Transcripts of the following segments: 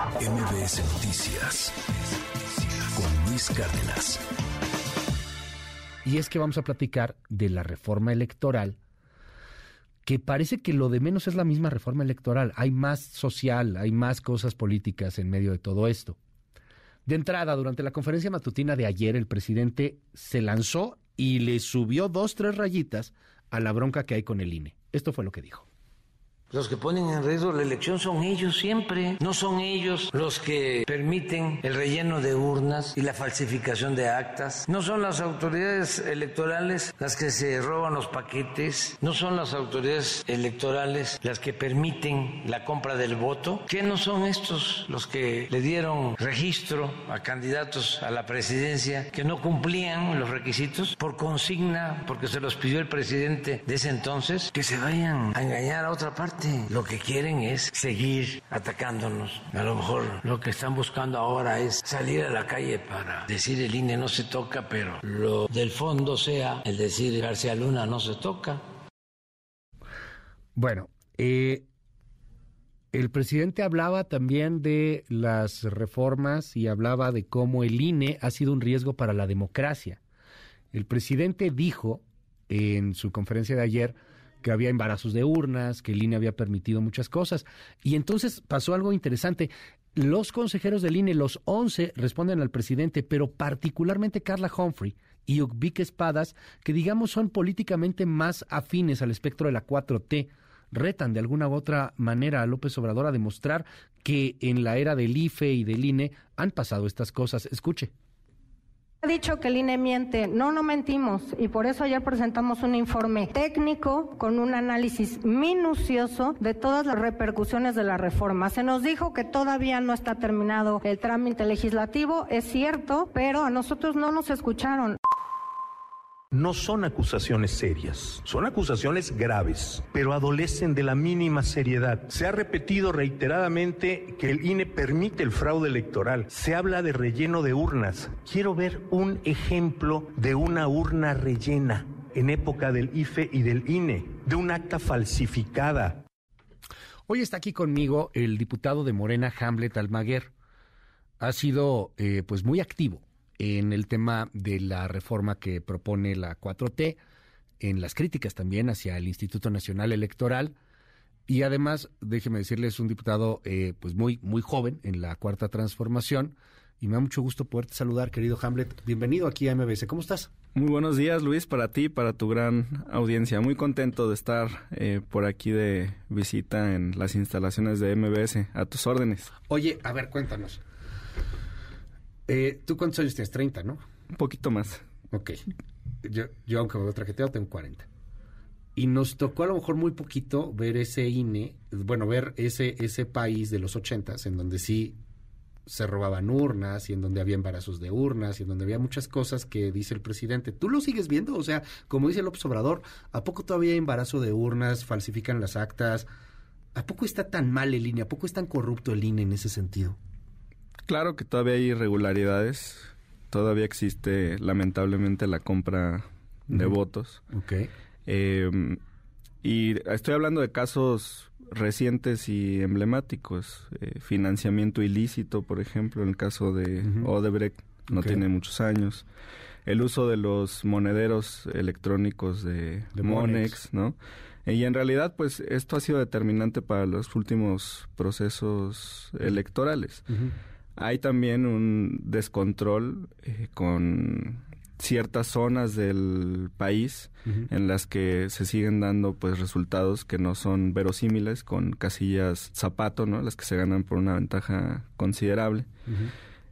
MBS Noticias con Luis Cárdenas. Y es que vamos a platicar de la reforma electoral, que parece que lo de menos es la misma reforma electoral. Hay más social, hay más cosas políticas en medio de todo esto. De entrada, durante la conferencia matutina de ayer, el presidente se lanzó y le subió dos, tres rayitas a la bronca que hay con el INE. Esto fue lo que dijo. Los que ponen en riesgo la elección son ellos siempre, no son ellos los que permiten el relleno de urnas y la falsificación de actas, no son las autoridades electorales las que se roban los paquetes, no son las autoridades electorales las que permiten la compra del voto, ¿qué no son estos los que le dieron registro a candidatos a la presidencia que no cumplían los requisitos por consigna, porque se los pidió el presidente de ese entonces, que se vayan a engañar a otra parte? Lo que quieren es seguir atacándonos. A lo mejor lo que están buscando ahora es salir a la calle para decir el INE no se toca, pero lo del fondo sea el decir García Luna no se toca. Bueno, eh, el presidente hablaba también de las reformas y hablaba de cómo el INE ha sido un riesgo para la democracia. El presidente dijo en su conferencia de ayer que había embarazos de urnas, que el INE había permitido muchas cosas. Y entonces pasó algo interesante. Los consejeros del INE, los 11, responden al presidente, pero particularmente Carla Humphrey y Ubique Espadas, que digamos son políticamente más afines al espectro de la 4T, retan de alguna u otra manera a López Obrador a demostrar que en la era del IFE y del INE han pasado estas cosas. Escuche. Ha dicho que el INE miente. No, no mentimos. Y por eso ayer presentamos un informe técnico con un análisis minucioso de todas las repercusiones de la reforma. Se nos dijo que todavía no está terminado el trámite legislativo. Es cierto, pero a nosotros no nos escucharon no son acusaciones serias, son acusaciones graves, pero adolecen de la mínima seriedad. Se ha repetido reiteradamente que el INE permite el fraude electoral. Se habla de relleno de urnas. Quiero ver un ejemplo de una urna rellena en época del IFE y del INE, de un acta falsificada. Hoy está aquí conmigo el diputado de Morena, Hamlet Almaguer. Ha sido eh, pues muy activo en el tema de la reforma que propone la 4T, en las críticas también hacia el Instituto Nacional Electoral. Y además, déjeme decirles, un diputado eh, pues muy, muy joven en la cuarta transformación. Y me da mucho gusto poderte saludar, querido Hamlet. Bienvenido aquí a MBS. ¿Cómo estás? Muy buenos días, Luis, para ti y para tu gran audiencia. Muy contento de estar eh, por aquí de visita en las instalaciones de MBS. A tus órdenes. Oye, a ver, cuéntanos. Eh, ¿Tú cuántos años tienes? 30, ¿no? Un poquito más. Ok. Yo, yo aunque me veo traqueteado, tengo 40. Y nos tocó a lo mejor muy poquito ver ese INE, bueno, ver ese, ese país de los 80 en donde sí se robaban urnas y en donde había embarazos de urnas y en donde había muchas cosas que dice el presidente. ¿Tú lo sigues viendo? O sea, como dice López Obrador, ¿a poco todavía hay embarazo de urnas? ¿Falsifican las actas? ¿A poco está tan mal el INE? ¿A poco es tan corrupto el INE en ese sentido? Claro que todavía hay irregularidades. Todavía existe, lamentablemente, la compra de votos. Ok. Em, y estoy hablando de casos recientes y emblemáticos. Eh, financiamiento ilícito, por ejemplo, en el caso de Odebrecht, no tiene muchos años. El uso de los monederos electrónicos de, Monex, ¿no? Y en realidad, pues esto ha sido determinante para los últimos procesos electorales. Hay también un descontrol eh, con ciertas zonas del país en las que se siguen dando pues resultados que no son verosímiles con casillas zapato, ¿no? Las que se ganan por una ventaja considerable.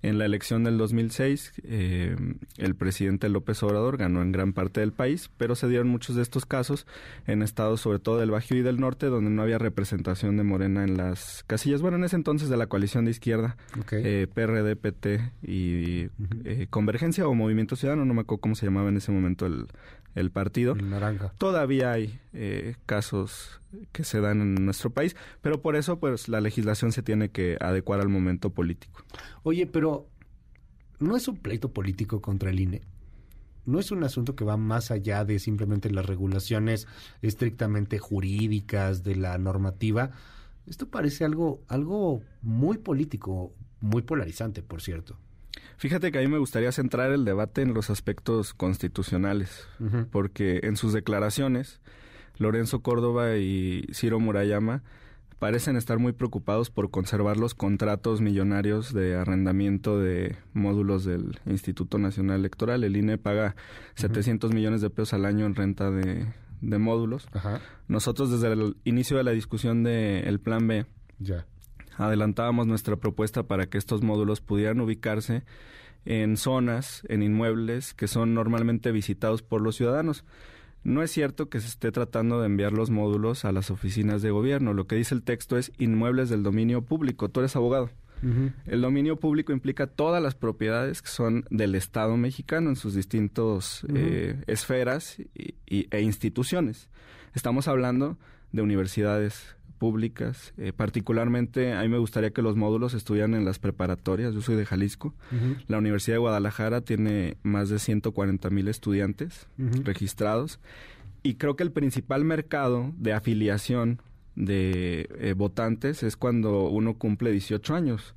En la elección del 2006, eh, el presidente López Obrador ganó en gran parte del país, pero se dieron muchos de estos casos en estados, sobre todo del Bajío y del Norte, donde no había representación de Morena en las casillas. Bueno, en ese entonces de la coalición de izquierda, eh, PRD, PT y eh, Convergencia o Movimiento Ciudadano, no me acuerdo cómo se llamaba en ese momento el, el partido. naranja. Todavía hay eh, casos que se dan en nuestro país, pero por eso pues la legislación se tiene que adecuar al momento político. Oye, pero ¿no es un pleito político contra el INE? ¿No es un asunto que va más allá de simplemente las regulaciones estrictamente jurídicas de la normativa? Esto parece algo, algo muy político, muy polarizante, por cierto. Fíjate que a mí me gustaría centrar el debate en los aspectos constitucionales, porque en sus declaraciones, Lorenzo Córdoba y Ciro Murayama parecen estar muy preocupados por conservar los contratos millonarios de arrendamiento de módulos del Instituto Nacional Electoral. El INE paga 700 millones de pesos al año en renta de, módulos. Nosotros desde el inicio de la discusión del Plan B ya. adelantábamos nuestra propuesta para que estos módulos pudieran ubicarse en zonas, en inmuebles que son normalmente visitados por los ciudadanos. No es cierto que se esté tratando de enviar los módulos a las oficinas de gobierno. Lo que dice el texto es inmuebles del dominio público. Tú eres abogado. El dominio público implica todas las propiedades que son del Estado mexicano en sus distintas eh, esferas e instituciones. Estamos hablando de universidades públicas. Eh, particularmente, a mí me gustaría que los módulos estuvieran en las preparatorias. Yo soy de Jalisco. La Universidad de Guadalajara tiene más de 140 mil estudiantes registrados. Y creo que el principal mercado de afiliación de eh, votantes es cuando uno cumple 18 años.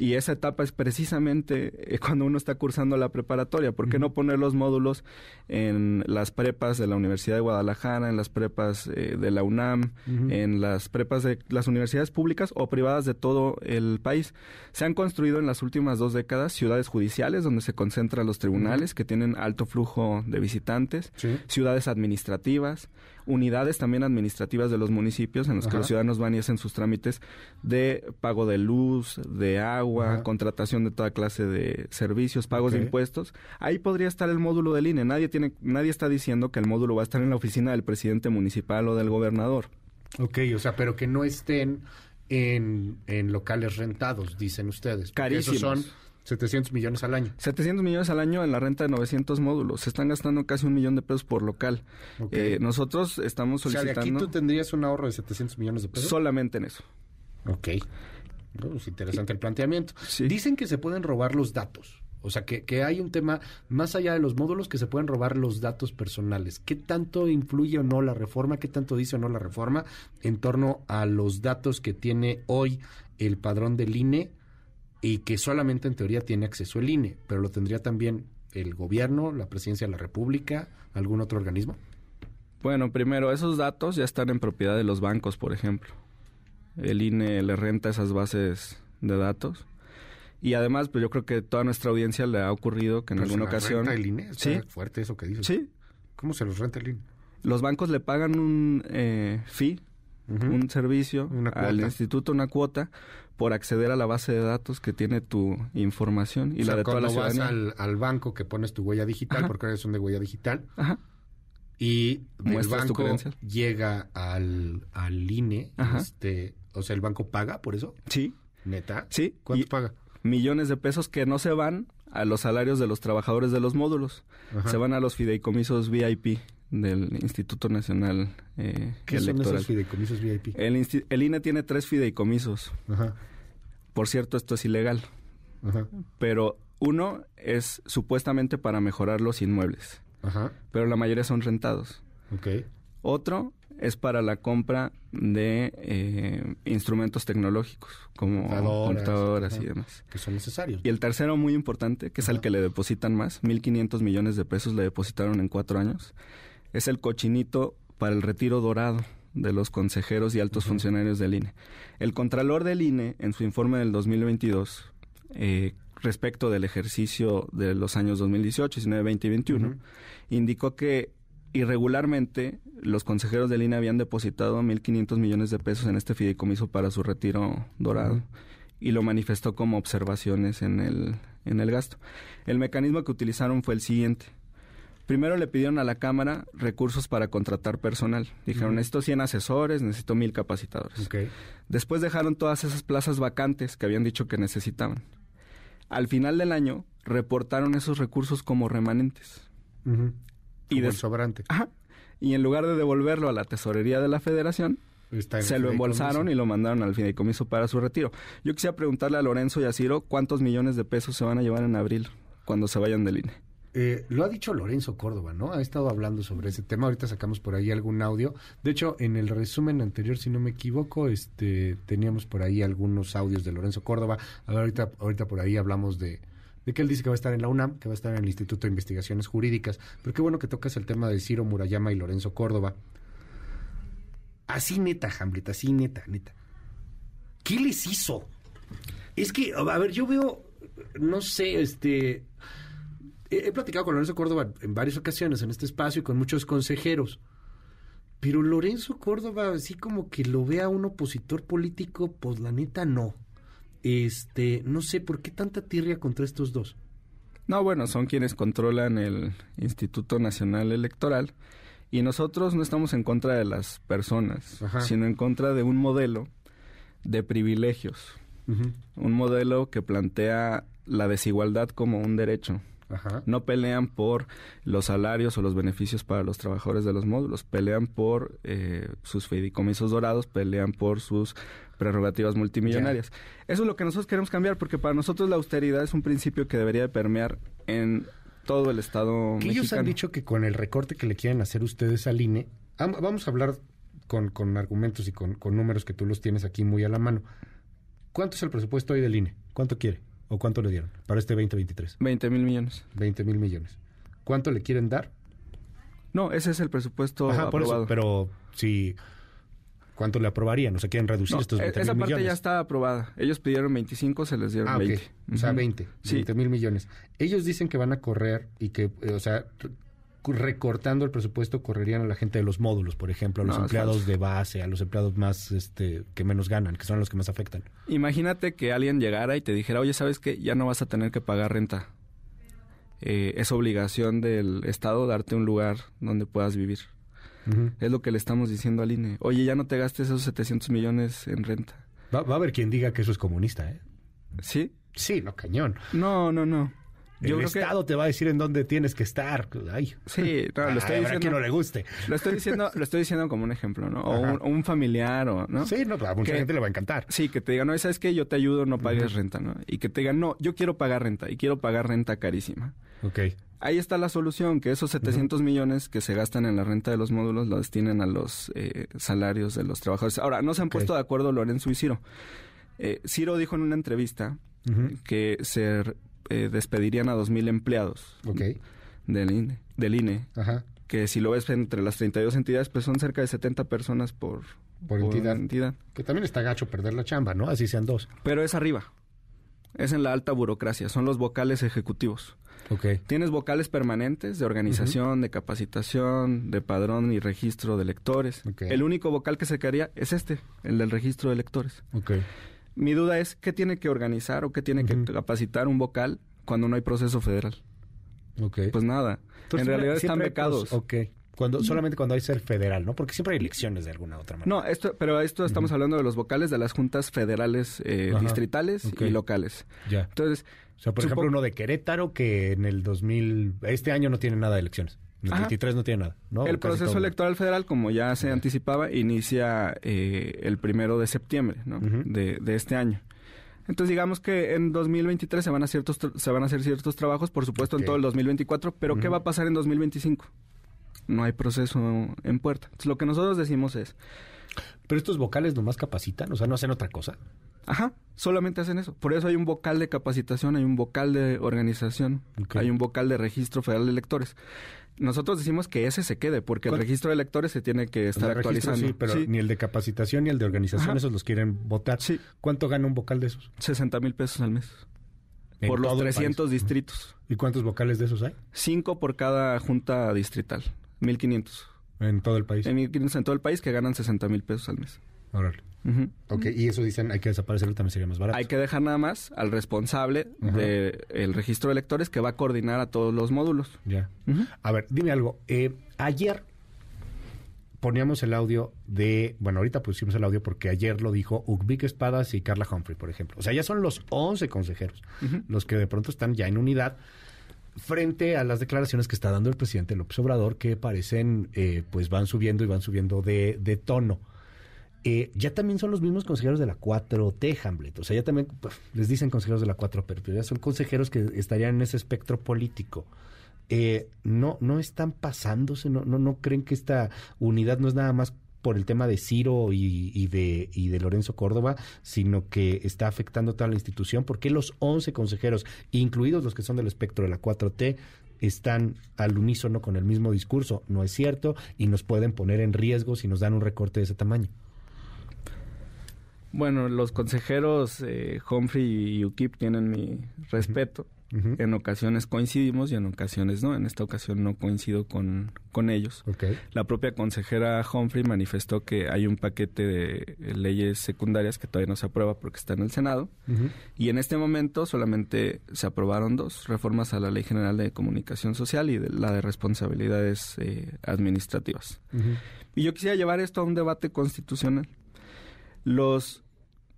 Y esa etapa es precisamente eh, cuando uno está cursando la preparatoria. ¿Por qué no poner los módulos en las prepas de la Universidad de Guadalajara, en las prepas eh, de la UNAM, en las prepas de las universidades públicas o privadas de todo el país? Se han construido en las últimas dos décadas ciudades judiciales donde se concentran los tribunales que tienen alto flujo de visitantes, ciudades administrativas, unidades también administrativas de los municipios en los que los ciudadanos van y hacen sus trámites de pago de luz, de agua, contratación de toda clase de servicios, pagos de impuestos. Ahí podría estar el módulo del INE. Nadie tiene, nadie está diciendo que el módulo va a estar en la oficina del presidente municipal o del gobernador. Ok, o sea, pero que no estén en, en locales rentados, dicen ustedes. Carísimos. son 700 millones al año. 700 millones al año en la renta de 900 módulos. Se están gastando casi un millón de pesos por local. Eh, nosotros estamos solicitando... O sea, de aquí tú tendrías un ahorro de 700 millones de pesos. Solamente en eso. Ok. es interesante el planteamiento. Dicen que se pueden robar los datos. O sea, que, que, hay un tema más allá de los módulos que se pueden robar los datos personales. ¿Qué tanto influye o no la reforma? ¿Qué tanto dice o no la reforma en torno a los datos que tiene hoy el padrón del INE y que solamente en teoría tiene acceso el INE, pero lo tendría también el gobierno, la presidencia de la República, algún otro organismo? Bueno, primero, esos datos ya están en propiedad de los bancos, por ejemplo. El INE le renta esas bases de datos. Y además, pues yo creo que toda nuestra audiencia le ha ocurrido que en alguna ocasión... Renta el INE? ¿Sí? fuerte eso que dices. Sí. ¿Cómo se los renta el INE? Los bancos le pagan un eh, fee, un servicio al instituto, una cuota, por acceder a la base de datos que tiene tu información y la de toda la ciudadanía. vas al, banco que pones tu huella digital, porque ahora son de huella digital, Ajá. y el banco llega al, al INE, este, o sea, ¿el banco paga por eso? Sí. ¿Neta? Sí. ¿Cuánto paga? Millones de pesos que no se van a los salarios de los trabajadores de los módulos, se van a los fideicomisos VIP del Instituto Nacional eh, ¿Qué Son esos fideicomisos VIP? El, INE tiene tres fideicomisos. Por cierto, esto es ilegal. Pero uno es supuestamente para mejorar los inmuebles. Pero la mayoría son rentados. Otro es para la compra de eh, instrumentos tecnológicos, como computadoras y demás. Que son necesarios. Y el tercero, muy importante, que es al que le depositan más, 1.500 millones de pesos le depositaron en cuatro años, es el cochinito para el retiro dorado de los consejeros y altos funcionarios del INE. El Contralor del INE, en su informe del 2022, eh, respecto del ejercicio de los años 2018, 19, 20 y 21, indicó que irregularmente los consejeros del INE habían depositado 1.500 millones de pesos en este fideicomiso para su retiro dorado. Y lo manifestó como observaciones en el, en el gasto. El mecanismo que utilizaron fue el siguiente Primero le pidieron a la Cámara recursos para contratar personal. Dijeron, necesito 100 asesores, necesito 1000 capacitadores. Después dejaron todas esas plazas vacantes que habían dicho que necesitaban. Al final del año, reportaron esos recursos como remanentes. Y de sobrante. Y en lugar de devolverlo a la tesorería de la federación, se lo embolsaron y lo mandaron al fideicomiso para su retiro. Yo quisiera preguntarle a Lorenzo y a Ciro cuántos millones de pesos se van a llevar en abril cuando se vayan del INE. Eh, lo ha dicho Lorenzo Córdoba, ¿no? Ha estado hablando sobre ese tema. Ahorita sacamos por ahí algún audio. De hecho, en el resumen anterior, si no me equivoco, este, teníamos por ahí algunos audios de Lorenzo Córdoba. Ahorita, ahorita por ahí hablamos de, de que él dice que va a estar en la UNAM, que va a estar en el Instituto de Investigaciones Jurídicas. Pero qué bueno que tocas el tema de Ciro Murayama y Lorenzo Córdoba. Así neta, Hamlet, así neta, neta. ¿Qué les hizo? Es que, a ver, yo veo, no sé, este he, platicado con Lorenzo Córdoba en varias ocasiones en este espacio y con muchos consejeros. Pero Lorenzo Córdoba, así como que lo vea un opositor político, pues la neta no. Este, no sé por qué tanta tirria contra estos dos. No, bueno, son quienes controlan el Instituto Nacional Electoral y nosotros no estamos en contra de las personas, sino en contra de un modelo de privilegios. Un modelo que plantea la desigualdad como un derecho. No pelean por los salarios o los beneficios para los trabajadores de los módulos, pelean por eh, sus fideicomisos dorados, pelean por sus prerrogativas multimillonarias. Eso es lo que nosotros queremos cambiar, porque para nosotros la austeridad es un principio que debería de permear en todo el Estado que Ellos han dicho que con el recorte que le quieren hacer ustedes al INE, vamos a hablar con, con argumentos y con, con números que tú los tienes aquí muy a la mano. ¿Cuánto es el presupuesto hoy del INE? ¿Cuánto quiere? ¿O cuánto le dieron para este 2023? 20 mil millones. 20 mil millones. ¿Cuánto le quieren dar? No, ese es el presupuesto Ajá, Por eso, pero si... ¿Cuánto le aprobarían? ¿O se quieren reducir estos 20 Esa parte ya está aprobada. Ellos pidieron 25, se les dieron 20. Ah, o sea, 20. 20 mil millones. Ellos dicen que van a correr y que, eh, o sea, recortando el presupuesto correrían a la gente de los módulos, por ejemplo, a los empleados de base, a los empleados más este que menos ganan, que son los que más afectan. Imagínate que alguien llegara y te dijera, oye, ¿sabes qué? Ya no vas a tener que pagar renta. Eh, es obligación del Estado darte un lugar donde puedas vivir. Es lo que le estamos diciendo al INE. Oye, ya no te gastes esos 700 millones en renta. Va, va a haber quien diga que eso es comunista, ¿eh? ¿Sí? Sí, no, cañón. No, no, no. Yo el Estado te va a decir en dónde tienes que estar. Ay. Sí, no, lo estoy diciendo. que no le guste. Lo estoy diciendo, lo estoy diciendo como un ejemplo, ¿no? O un, familiar, o, ¿no? Sí, no, a mucha gente le va a encantar. Sí, que te digan, no, ¿sabes qué? Yo te ayudo, no pagues renta, ¿no? Y que te digan, no, yo quiero pagar renta y quiero pagar renta carísima. Ok. Ahí está la solución, que esos 700 millones que se gastan en la renta de los módulos los destinen a los eh, salarios de los trabajadores. Ahora, no se han puesto de acuerdo Lorenzo y Ciro. Eh, Ciro dijo en una entrevista que se eh, despedirían a 2.000 empleados del INE. Del INE Que si lo ves entre las 32 entidades, pues son cerca de 70 personas por, por, entidad. Que también está gacho perder la chamba, ¿no? Así sean dos. Pero es arriba. Es en la alta burocracia. Son los vocales ejecutivos. Okay. Tienes vocales permanentes de organización, de capacitación, de padrón y registro de lectores. El único vocal que se quedaría es este, el del registro de lectores. Okay. Mi duda es qué tiene que organizar o qué tiene que capacitar un vocal cuando no hay proceso federal. Okay. Pues nada. en realidad están becados. ok. Cuando, solamente cuando hay ser federal, ¿no? Porque siempre hay elecciones de alguna otra manera. No, esto, pero esto estamos hablando de los vocales de las juntas federales eh, distritales y locales. Ya. Entonces, o sea, por ejemplo, uno de Querétaro que en el 2000, este año no tiene nada de elecciones. El 23 no tiene nada. ¿no? El proceso electoral federal, como ya se anticipaba, inicia eh, el primero de septiembre ¿no? de, de, este año. Entonces digamos que en 2023 se van a ciertos se van a hacer ciertos trabajos, por supuesto en todo el 2024, pero ¿qué va a pasar en 2025? No hay proceso en puerta. Entonces lo que nosotros decimos es pero estos vocales nomás capacitan, o sea, no hacen otra cosa. Ajá, solamente hacen eso. Por eso hay un vocal de capacitación, hay un vocal de organización, hay un vocal de registro federal de electores. Nosotros decimos que ese se quede, porque el registro de electores se tiene que estar actualizando. Sí, pero ni el de capacitación ni el de organización, esos los quieren votar. Sí. ¿Cuánto gana un vocal de esos? 60 mil pesos al mes. Por los 300 distritos. ¿Y cuántos vocales de esos hay? Cinco por cada junta distrital. 1500. En todo el país. En, en todo el país que ganan 60 mil pesos al mes. Órale. Ok, y eso dicen, hay que desaparecerlo, también sería más barato. Hay que dejar nada más al responsable del registro de electores que va a coordinar a todos los módulos. Ya. A ver, dime algo. Eh, ayer poníamos el audio de, bueno, ahorita pusimos el audio porque ayer lo dijo Ugbik Espadas y Carla Humphrey, por ejemplo. O sea, ya son los 11 consejeros los que de pronto están ya en unidad frente a las declaraciones que está dando el presidente López Obrador que parecen, eh, pues van subiendo y van subiendo de, de tono. Eh, ya también son los mismos consejeros de la 4T, Hamlet. O sea, ya también pues, les dicen consejeros de la 4 pero ya son consejeros que estarían en ese espectro político. eh, no, no están pasándose, no, no, no creen que esta unidad no es nada más por el tema de Ciro y, de, y de Lorenzo Córdoba, sino que está afectando toda la institución. ¿Por qué los 11 consejeros, incluidos los que son del espectro de la 4T, están al unísono con el mismo discurso? No es cierto y nos pueden poner en riesgo si nos dan un recorte de ese tamaño. Bueno, los consejeros eh, Humphrey y UKIP tienen mi respeto. En ocasiones coincidimos y en ocasiones no. En esta ocasión no coincido con, con ellos. La propia consejera Humphrey manifestó que hay un paquete de leyes secundarias que todavía no se aprueba porque está en el Senado. Y en este momento solamente se aprobaron dos reformas a la Ley General de Comunicación Social y de la de responsabilidades eh, administrativas. Y yo quisiera llevar esto a un debate constitucional. Los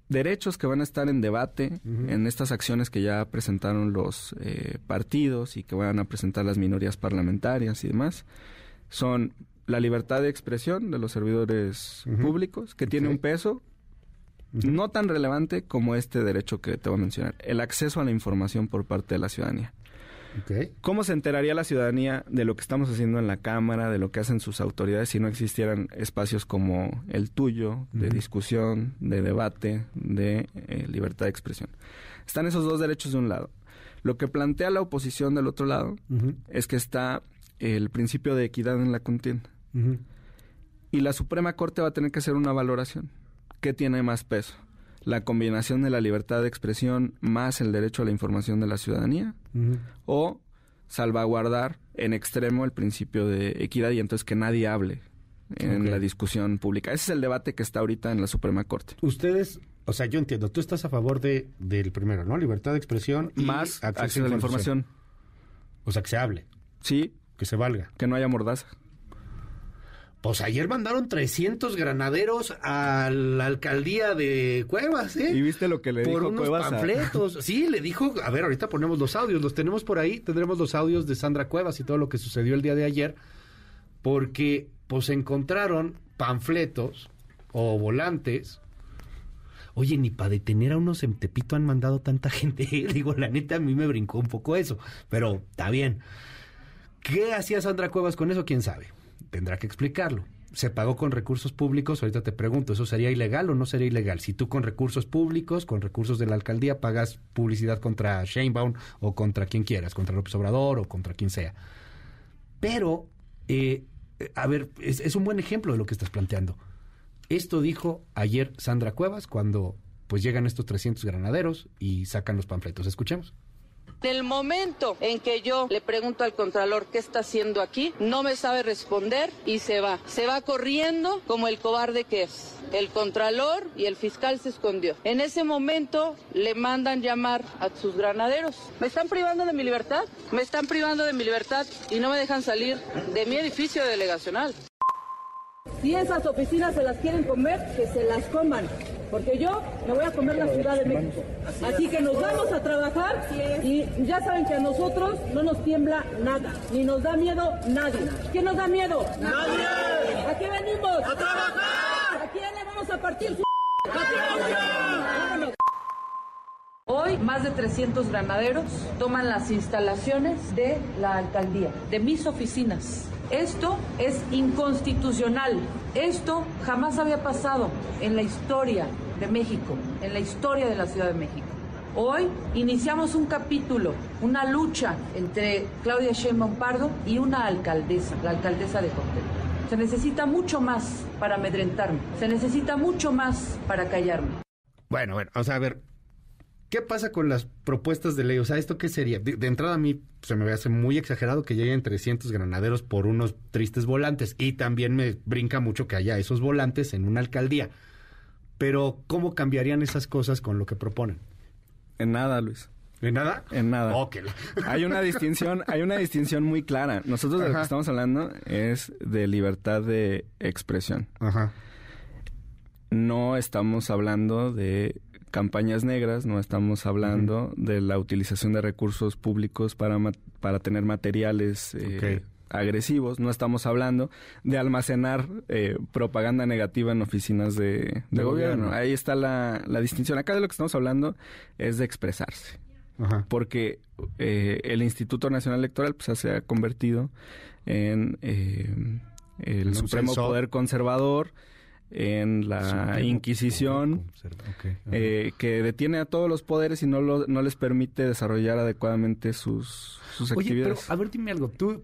derechos que van a estar en debate en estas acciones que ya presentaron los eh, partidos y que van a presentar las minorías parlamentarias y demás son la libertad de expresión de los servidores públicos, que tiene un peso no tan relevante como este derecho que te voy a mencionar, el acceso a la información por parte de la ciudadanía. ¿Cómo se enteraría la ciudadanía de lo que estamos haciendo en la Cámara, de lo que hacen sus autoridades si no existieran espacios como el tuyo, de discusión, de debate, de eh, libertad de expresión? Están esos dos derechos de un lado. Lo que plantea la oposición del otro lado es que está el principio de equidad en la contienda. Y la Suprema Corte va a tener que hacer una valoración. ¿Qué tiene más peso? La combinación de la libertad de expresión más el derecho a la información de la ciudadanía o salvaguardar en extremo el principio de equidad y entonces que nadie hable en la discusión pública. Ese es el debate que está ahorita en la Suprema Corte. Ustedes, o sea, yo entiendo, tú estás a favor de del primero, ¿no? Libertad de expresión y más acceso a la información. O sea, que se hable. Sí. Que se valga. Que no haya mordaza. Pues ayer mandaron 300 granaderos a la alcaldía de Cuevas, ¿eh? ¿Y viste lo que le por dijo unos panfletos. Sí, le dijo, a ver, ahorita ponemos los audios, los tenemos por ahí, tendremos los audios de Sandra Cuevas y todo lo que sucedió el día de ayer, porque pues encontraron panfletos o volantes. Oye, ni para detener a unos en Tepito han mandado tanta gente. Digo, la neta, a mí me brincó un poco eso, pero está bien. ¿Qué hacía Sandra Cuevas con eso? ¿Quién sabe? Tendrá que explicarlo. Se pagó con recursos públicos, ahorita te pregunto, ¿eso sería ilegal o no sería ilegal? Si tú con recursos públicos, con recursos de la alcaldía, pagas publicidad contra Sheinbaum o contra quien quieras, contra López Obrador o contra quien sea. Pero, eh, a ver, es, es un buen ejemplo de lo que estás planteando. Esto dijo ayer Sandra Cuevas cuando pues llegan estos 300 granaderos y sacan los panfletos. Escuchemos. En el momento en que yo le pregunto al Contralor qué está haciendo aquí, no me sabe responder y se va. Se va corriendo como el cobarde que es. El Contralor y el fiscal se escondió. En ese momento le mandan llamar a sus granaderos. ¿Me están privando de mi libertad? Me están privando de mi libertad y no me dejan salir de mi edificio delegacional. Si esas oficinas se las quieren comer, que se las coman porque yo me voy a comer la Ciudad de México. Así que nos vamos a trabajar y ya saben que a nosotros no nos tiembla nada, ni nos da miedo nadie. ¿Quién nos da miedo? ¡Nadie! ¿A qué venimos? ¡A trabajar! ¿A quién le vamos a partir su... Hoy más de 300 granaderos toman las instalaciones de la alcaldía, de mis oficinas. Esto es inconstitucional. Esto jamás había pasado en la historia de México, en la historia de la Ciudad de México. Hoy iniciamos un capítulo, una lucha entre Claudia Sheinbaum Pardo y una alcaldesa, la alcaldesa de Córdoba. Se necesita mucho más para amedrentarme, se necesita mucho más para callarme. Bueno, bueno, a ver, ¿Qué pasa con las propuestas de ley? O sea, ¿esto qué sería? De, entrada a mí se me hace muy exagerado que lleguen 300 granaderos por unos tristes volantes. Y también me brinca mucho que haya esos volantes en una alcaldía. Pero, ¿cómo cambiarían esas cosas con lo que proponen? En nada, Luis. ¿En nada? En nada. Hay una distinción, hay una distinción muy clara. Nosotros de lo que estamos hablando es de libertad de expresión. Ajá. No estamos hablando de campañas negras, no estamos hablando de la utilización de recursos públicos para, para tener materiales eh, agresivos, no estamos hablando de almacenar eh, propaganda negativa en oficinas de, gobierno. Ahí está la, la distinción. Acá de lo que estamos hablando es de expresarse. porque eh, el Instituto Nacional Electoral pues, se ha convertido en eh, el Supremo Poder Conservador, en la Inquisición, eh, que detiene a todos los poderes y no, no les permite desarrollar adecuadamente sus, sus Oye, actividades. Pero, a ver, dime algo. Tú,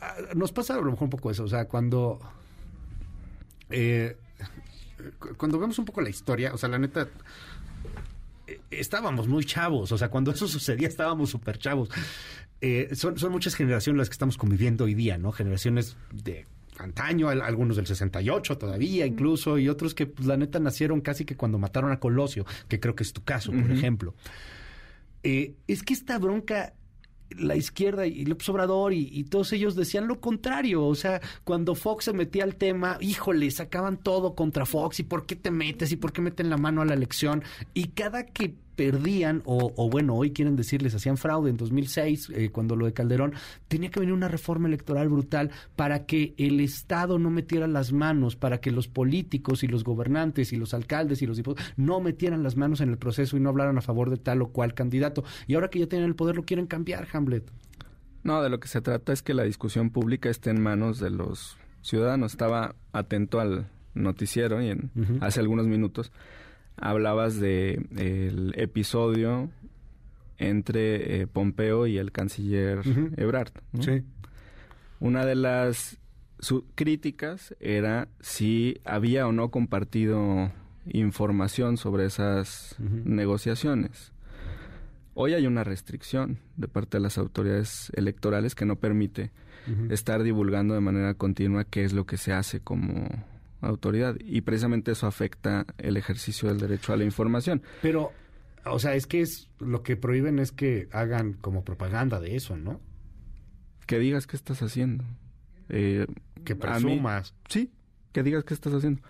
ah, nos pasa a lo mejor un poco eso. O sea, cuando... Eh, cuando vemos un poco la historia, o sea, la neta, eh, estábamos muy chavos, o sea, cuando eso sucedía estábamos súper chavos. Eh, son, son muchas generaciones las que estamos conviviendo hoy día, ¿no? Generaciones de antaño, algunos del 68 todavía incluso, y otros que pues, la neta nacieron casi que cuando mataron a Colosio, que creo que es tu caso, por ejemplo. Eh, es que esta bronca la izquierda y López Obrador y, y, todos ellos decían lo contrario. O sea, cuando Fox se metía al tema, híjole, sacaban todo contra Fox y por qué te metes y por qué meten la mano a la elección. Y cada que perdían, o, bueno, hoy quieren decirles, hacían fraude en 2006, eh, cuando lo de Calderón, tenía que venir una reforma electoral brutal para que el Estado no metiera las manos, para que los políticos y los gobernantes y los alcaldes y los diputados no metieran las manos en el proceso y no hablaran a favor de tal o cual candidato. Y ahora que ya tienen el poder, lo quieren cambiar, Hamlet. No, de lo que se trata es que la discusión pública esté en manos de los ciudadanos. Estaba atento al noticiero y en, hace algunos minutos hablabas de el episodio entre eh, Pompeo y el canciller Ebrard. Sí. Una de las críticas era si había o no compartido información sobre esas negociaciones. Hoy hay una restricción de parte de las autoridades electorales que no permite estar divulgando de manera continua qué es lo que se hace como autoridad y precisamente eso afecta el ejercicio del derecho a la información. Pero, o sea, es que es lo que prohíben es que hagan como propaganda de eso, ¿no? Que digas qué estás haciendo. Eh, que presumas. sí, que digas qué estás haciendo.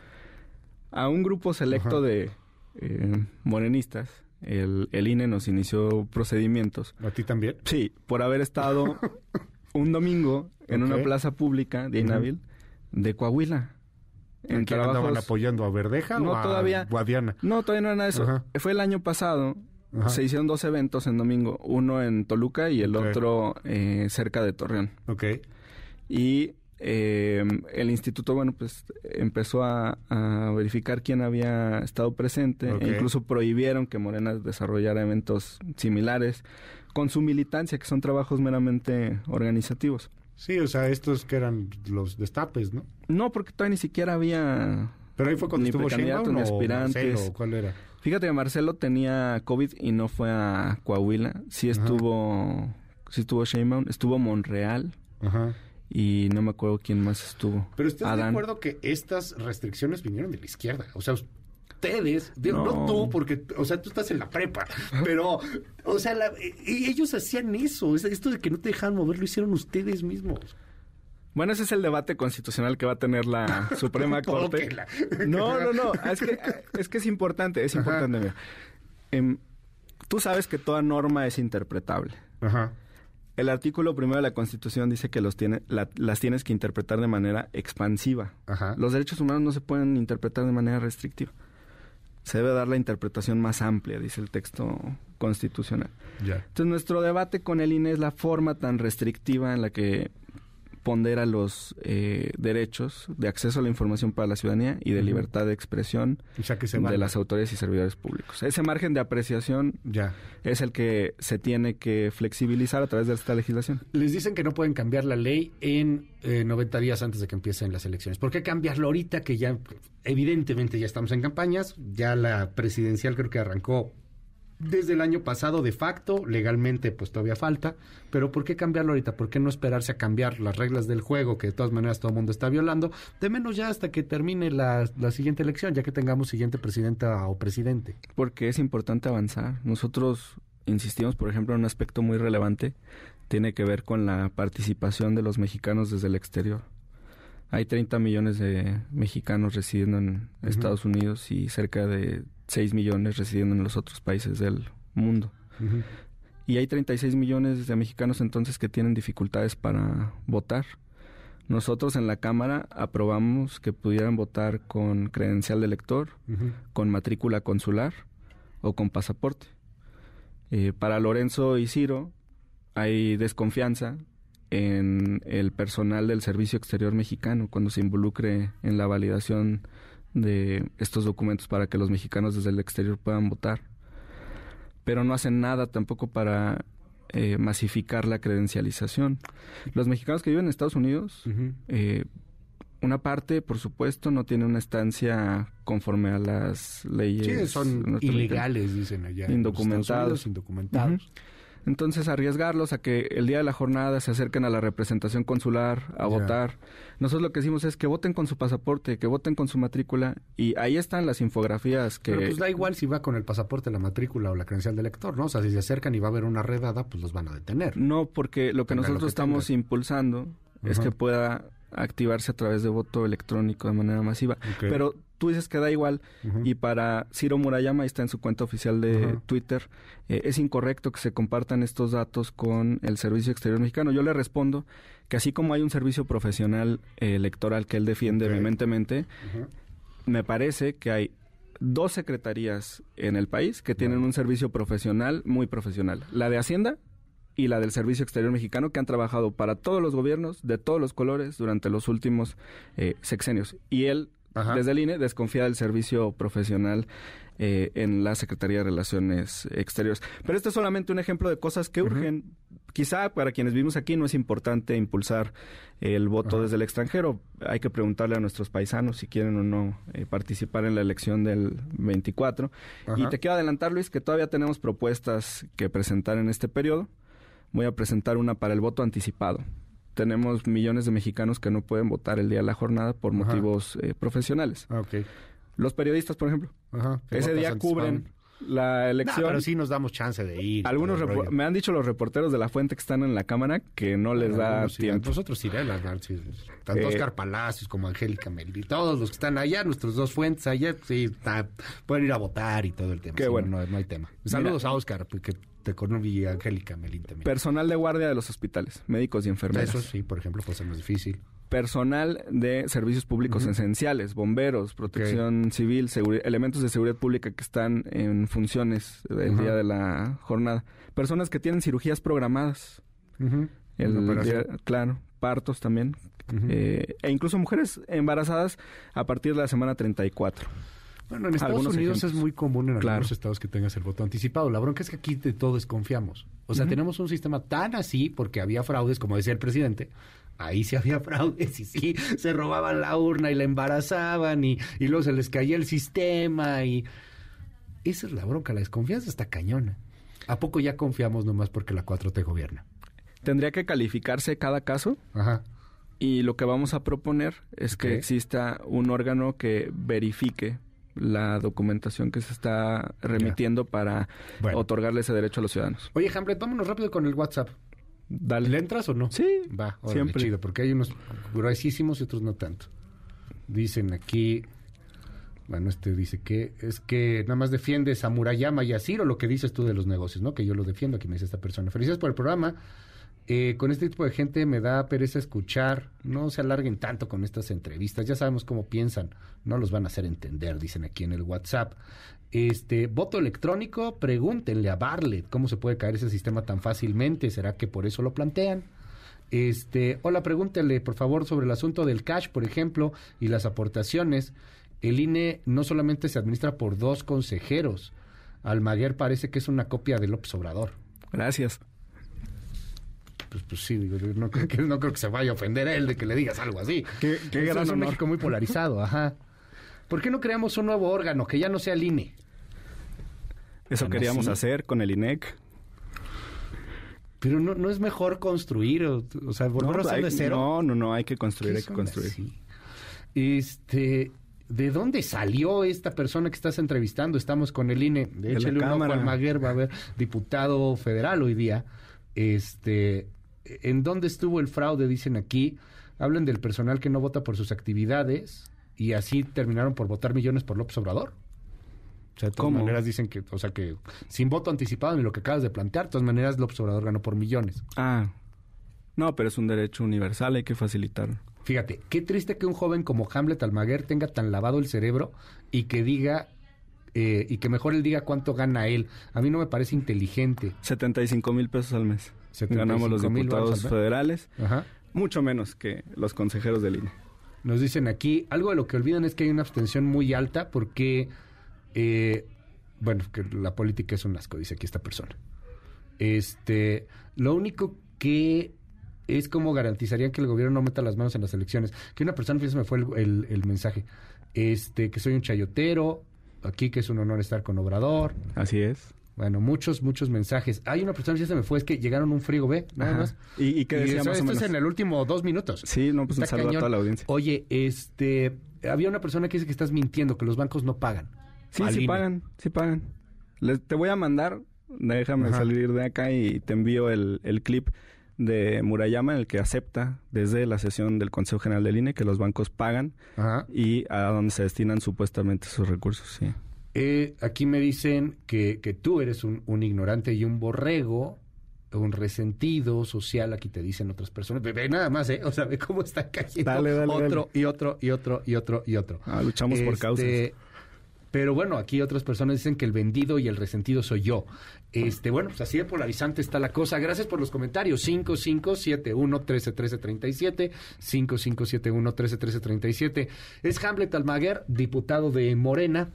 A un grupo selecto de eh, morenistas, el, el, INE nos inició procedimientos. ¿A ti también? Sí, por haber estado un domingo en una plaza pública de Inhábil de Coahuila en que andaban apoyando a Verdeja no, o a todavía, Guadiana? No, todavía no era nada eso. Fue el año pasado. Se hicieron dos eventos en domingo, uno en Toluca y el otro eh, cerca de Torreón. Ok. Y eh, el instituto, bueno, pues empezó a, verificar quién había estado presente e incluso prohibieron que Morena desarrollara eventos similares con su militancia, que son trabajos meramente organizativos. Sí, o sea, estos que eran los destapes, ¿no? No, porque todavía ni siquiera había... Pero ahí fue cuando estuvo Sheinbaum ni aspirantes. ¿cuál era? Fíjate que Marcelo tenía COVID y no fue a Coahuila. Sí estuvo... Sí estuvo Sheinbaum. Estuvo Monreal. Ajá. Y no me acuerdo quién más estuvo. Pero ¿estás de acuerdo que estas restricciones vinieron de la izquierda? O sea, ustedes, no. tú, porque, o sea, tú estás en la prepa, pero, o sea, ellos hacían eso, esto de que no te dejaban mover, lo hicieron ustedes mismos. Bueno, ese es el debate constitucional que va a tener la Suprema Corte. no, no, no, es que, es que es importante, es importante. Em, tú sabes que toda norma es interpretable. Ajá. El artículo primero de la Constitución dice que los tiene, las tienes que interpretar de manera expansiva. Ajá. Los derechos humanos no se pueden interpretar de manera restrictiva se debe dar la interpretación más amplia, dice el texto constitucional. Entonces, nuestro debate con el INE es la forma tan restrictiva en la que pondera los eh, derechos de acceso a la información para la ciudadanía y de libertad de expresión de las autoridades y servidores públicos. Ese margen de apreciación ya. es el que se tiene que flexibilizar a través de esta legislación. Les dicen que no pueden cambiar la ley en 90 eh, días antes de que empiecen las elecciones. ¿Por qué cambiarlo ahorita que ya evidentemente ya estamos en campañas? Ya la presidencial creo que arrancó desde el año pasado de facto, legalmente pues todavía falta, pero ¿por qué cambiarlo ahorita? ¿Por qué no esperarse a cambiar las reglas del juego que de todas maneras todo el mundo está violando? De menos ya hasta que termine la, la siguiente elección, ya que tengamos siguiente presidenta o presidente. Porque es importante avanzar. Nosotros insistimos, por ejemplo, en un aspecto muy relevante, tiene que ver con la participación de los mexicanos desde el exterior. Hay 30 millones de mexicanos residiendo en Estados Unidos y cerca de 6 millones residiendo en los otros países del mundo. Y hay 36 millones de mexicanos entonces que tienen dificultades para votar. Nosotros en la Cámara aprobamos que pudieran votar con credencial de elector, con matrícula consular o con pasaporte. Eh, para Lorenzo y Ciro hay desconfianza en el personal del Servicio Exterior Mexicano cuando se involucre en la validación de estos documentos para que los mexicanos desde el exterior puedan votar. Pero no hacen nada tampoco para eh, masificar la credencialización. Los mexicanos que viven en Estados Unidos, eh, una parte, por supuesto, no tiene una estancia conforme a las leyes. Sí, son ilegales, dicen allá. Indocumentados. indocumentados. Entonces, arriesgarlos a que el día de la jornada se acerquen a la representación consular a votar. Nosotros lo que decimos es que voten con su pasaporte, que voten con su matrícula. Y ahí están las infografías que... Pero pues da igual si va con el pasaporte, la matrícula o la credencial del lector, ¿no? O sea, si se acercan y va a haber una redada, pues los van a detener. No, porque lo que nosotros estamos impulsando es que pueda activarse a través de voto electrónico de manera masiva. Pero tú dices que da igual y para Ciro Murayama, ahí está en su cuenta oficial de Twitter, eh, es incorrecto que se compartan estos datos con el Servicio Exterior Mexicano. Yo le respondo que así como hay un servicio profesional eh, electoral que él defiende vehementemente, me parece que hay dos secretarías en el país que tienen un servicio profesional muy profesional. La de Hacienda y la del Servicio Exterior Mexicano, que han trabajado para todos los gobiernos de todos los colores durante los últimos eh, sexenios. Y él, desde el INE, desconfía del servicio profesional eh, en la Secretaría de Relaciones Exteriores. Pero este es solamente un ejemplo de cosas que urgen. Quizá para quienes vivimos aquí no es importante impulsar el voto desde el extranjero. Hay que preguntarle a nuestros paisanos si quieren o no eh, participar en la elección del 24. Y te quiero adelantar, Luis, que todavía tenemos propuestas que presentar en este periodo voy a presentar una para el voto anticipado. Tenemos millones de mexicanos que no pueden votar el día de la jornada por motivos eh, profesionales. Ah, Los periodistas, por ejemplo, ese día cubren la elección. pero sí nos damos chance de ir. Algunos me han dicho los reporteros de la fuente que están en la cámara que no les da tiempo. Nosotros iremos, tanto eh, Oscar Palacios como Angélica Melí, todos los que están allá, nuestros dos fuentes allá, sí, pueden ir a votar y todo el tema. Qué bueno. No, hay tema. Saludos a Oscar, porque de Cornelio y Angélica Melín también. Personal de guardia de los hospitales, médicos y enfermeros. Eso sí, por ejemplo, puede ser más difícil. Personal de servicios públicos esenciales, bomberos, protección civil, elementos de seguridad pública que están en funciones el día de la jornada. Personas que tienen cirugías programadas. el claro, partos también. Eh, e incluso mujeres embarazadas a partir de la semana 34. Bueno, en Estados Unidos es muy común en algunos estados que tengas el voto anticipado. La bronca es que aquí de todo desconfiamos. O sea, tenemos un sistema tan así porque había fraudes, como decía el presidente. Ahí sí había fraudes y sí, se robaban la urna y la embarazaban y, y luego se les caía el sistema y... Esa es la bronca, la desconfianza está cañona. ¿A poco ya confiamos nomás porque la 4T gobierna? Tendría que calificarse cada caso. Ajá. Y lo que vamos a proponer es que exista un órgano que verifique la documentación que se está remitiendo para otorgarle ese derecho a los ciudadanos. Oye, Hamlet, vámonos rápido con el WhatsApp. Dale. ¿Le entras o no? Sí. Va, siempre. Chido, porque hay unos gruesísimos y otros no tanto. Dicen aquí, bueno, este dice que es que nada más defiendes a Murayama y a Ciro lo que dices tú de los negocios, ¿no? Que yo lo defiendo, aquí me dice esta persona. Felicidades por el programa. Eh, con este tipo de gente me da pereza escuchar, no se alarguen tanto con estas entrevistas, ya sabemos cómo piensan, no los van a hacer entender, dicen aquí en el WhatsApp. Este, voto electrónico, pregúntenle a Barlet cómo se puede caer ese sistema tan fácilmente, ¿será que por eso lo plantean? Este, hola, pregúntenle por favor sobre el asunto del cash, por ejemplo, y las aportaciones. El INE no solamente se administra por dos consejeros. Almaguer parece que es una copia del López Obrador. Gracias pues, pues sí, no, creo que, no creo que se vaya a ofender él de que le digas algo así. Qué, gran es un México muy polarizado, ajá. ¿Por qué no creamos un nuevo órgano que ya no sea el INE? Eso queríamos hacer con el INEC. Pero no, no es mejor construir, o, sea, volver a de cero. No, no, no, hay que construir, hay que construir. Este, ¿de dónde salió esta persona que estás entrevistando? Estamos con el INE. De hecho, el Maguer va a ver diputado federal hoy día. Este, ¿En dónde estuvo el fraude? Dicen aquí. Hablan del personal que no vota por sus actividades y así terminaron por votar millones por López Obrador. O sea, de todas maneras dicen que, o sea, que sin voto anticipado ni lo que acabas de plantear, de todas maneras López Obrador ganó por millones. Ah, no, pero es un derecho universal, hay que facilitarlo. Fíjate, qué triste que un joven como Hamlet Almaguer tenga tan lavado el cerebro y que diga eh, y que mejor él diga cuánto gana él. A mí no me parece inteligente. 75 mil pesos al mes. Ganamos los diputados federales. Mucho menos que los consejeros del INE. Nos dicen aquí, algo de lo que olvidan es que hay una abstención muy alta porque, eh, bueno, que la política es un asco, dice aquí esta persona. Este, lo único que es como garantizarían que el gobierno no meta las manos en las elecciones. Que una persona, fíjese, me fue el, el, mensaje, este, que soy un chayotero, aquí que es un honor estar con Obrador. Así es. Bueno, muchos, muchos mensajes. Hay una persona que se me fue, es que llegaron un frigo B, nada más. ¿Y, qué decía Esto es en el último dos minutos. Sí, no, pues un saludo a toda la audiencia. Oye, este, había una persona que dice que estás mintiendo, que los bancos no pagan. Sí, sí pagan, sí pagan. te voy a mandar, déjame salir de acá y te envío el, el clip de Murayama en el que acepta desde la sesión del Consejo General del INE que los bancos pagan y a dónde se destinan supuestamente sus recursos. Sí. Eh, aquí me dicen que, que tú eres un, un, ignorante y un borrego, un resentido social. Aquí te dicen otras personas. Ve, nada más, ¿eh? O sea, ve cómo está cayendo otro y otro y otro y otro y otro. Ah, luchamos por causas. Pero bueno, aquí otras personas dicen que el vendido y el resentido soy yo. Este, bueno, pues así de polarizante está la cosa. Gracias por los comentarios. 5571 131337 5571 131337 Es Hamlet Almaguer, diputado de Morena.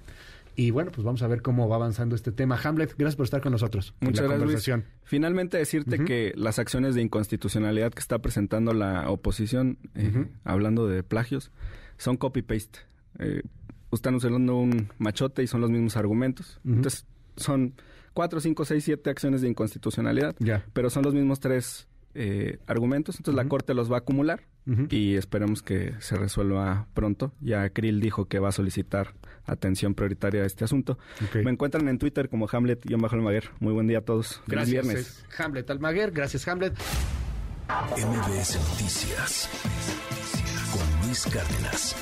Y bueno, pues vamos a ver cómo va avanzando este tema. Hamlet, gracias por estar con nosotros. Muchas gracias. Finalmente decirte que las acciones de inconstitucionalidad que está presentando la oposición, eh, hablando de plagios, son copy-paste. Eh, están usando un machote y son los mismos argumentos. Entonces, son cuatro, cinco, seis, siete acciones de inconstitucionalidad, pero son los mismos tres eh, argumentos. Entonces, la Corte los va a acumular y esperemos que se resuelva pronto. Ya Krill dijo que va a solicitar atención prioritaria a este asunto. Me encuentran en Twitter como Hamlet-Almaguer. Muy buen día a todos. Gracias, viernes. Hamlet Almaguer. Gracias, Hamlet. MBS Noticias con Luis Cárdenas.